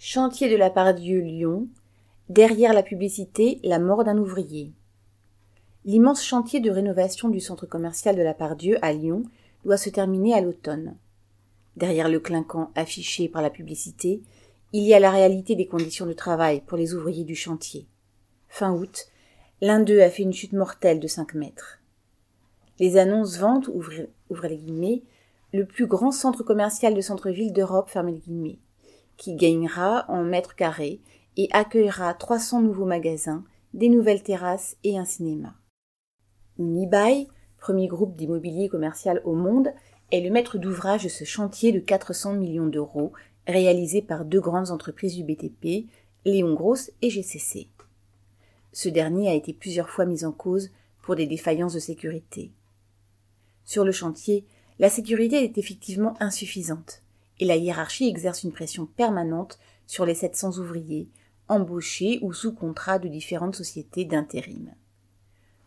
Chantier de la Pardieu Lyon. Derrière la publicité, la mort d'un ouvrier. L'immense chantier de rénovation du centre commercial de la Pardieu à Lyon doit se terminer à l'automne. Derrière le clinquant affiché par la publicité, il y a la réalité des conditions de travail pour les ouvriers du chantier. Fin août, l'un d'eux a fait une chute mortelle de cinq mètres. Les annonces vendent, ouvrez, les guillemets, le plus grand centre commercial de centre-ville d'Europe, fermez les guillemets, qui gagnera en mètres carrés et accueillera 300 nouveaux magasins, des nouvelles terrasses et un cinéma. Unibail, premier groupe d'immobilier commercial au monde, est le maître d'ouvrage de ce chantier de 400 millions d'euros réalisé par deux grandes entreprises du BTP, Léon Gross et GCC. Ce dernier a été plusieurs fois mis en cause pour des défaillances de sécurité. Sur le chantier, la sécurité est effectivement insuffisante et la hiérarchie exerce une pression permanente sur les 700 ouvriers, embauchés ou sous contrat de différentes sociétés d'intérim.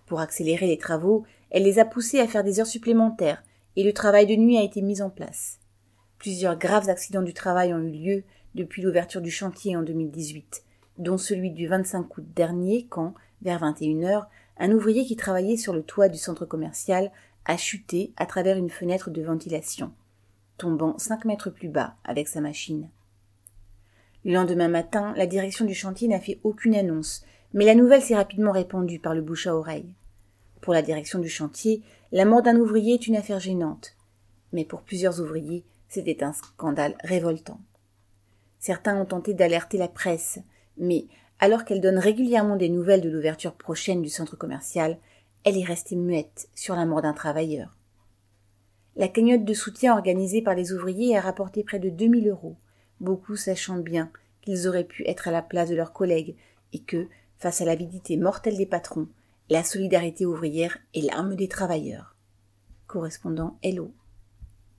Pour accélérer les travaux, elle les a poussés à faire des heures supplémentaires et le travail de nuit a été mis en place. Plusieurs graves accidents du travail ont eu lieu depuis l'ouverture du chantier en 2018, dont celui du 25 août dernier quand, vers 21 heures, un ouvrier qui travaillait sur le toit du centre commercial a chuté à travers une fenêtre de ventilation, tombant cinq mètres plus bas avec sa machine. Le lendemain matin, la direction du chantier n'a fait aucune annonce, mais la nouvelle s'est rapidement répandue par le bouche à oreille. Pour la direction du chantier, la mort d'un ouvrier est une affaire gênante. Mais pour plusieurs ouvriers, c'était un scandale révoltant. Certains ont tenté d'alerter la presse, mais alors qu'elle donne régulièrement des nouvelles de l'ouverture prochaine du centre commercial, elle est restée muette sur la mort d'un travailleur. La cagnotte de soutien organisée par les ouvriers a rapporté près de 2000 euros, beaucoup sachant bien qu'ils auraient pu être à la place de leurs collègues et que, face à l'avidité mortelle des patrons, la solidarité ouvrière est l'arme des travailleurs. Correspondant Hello.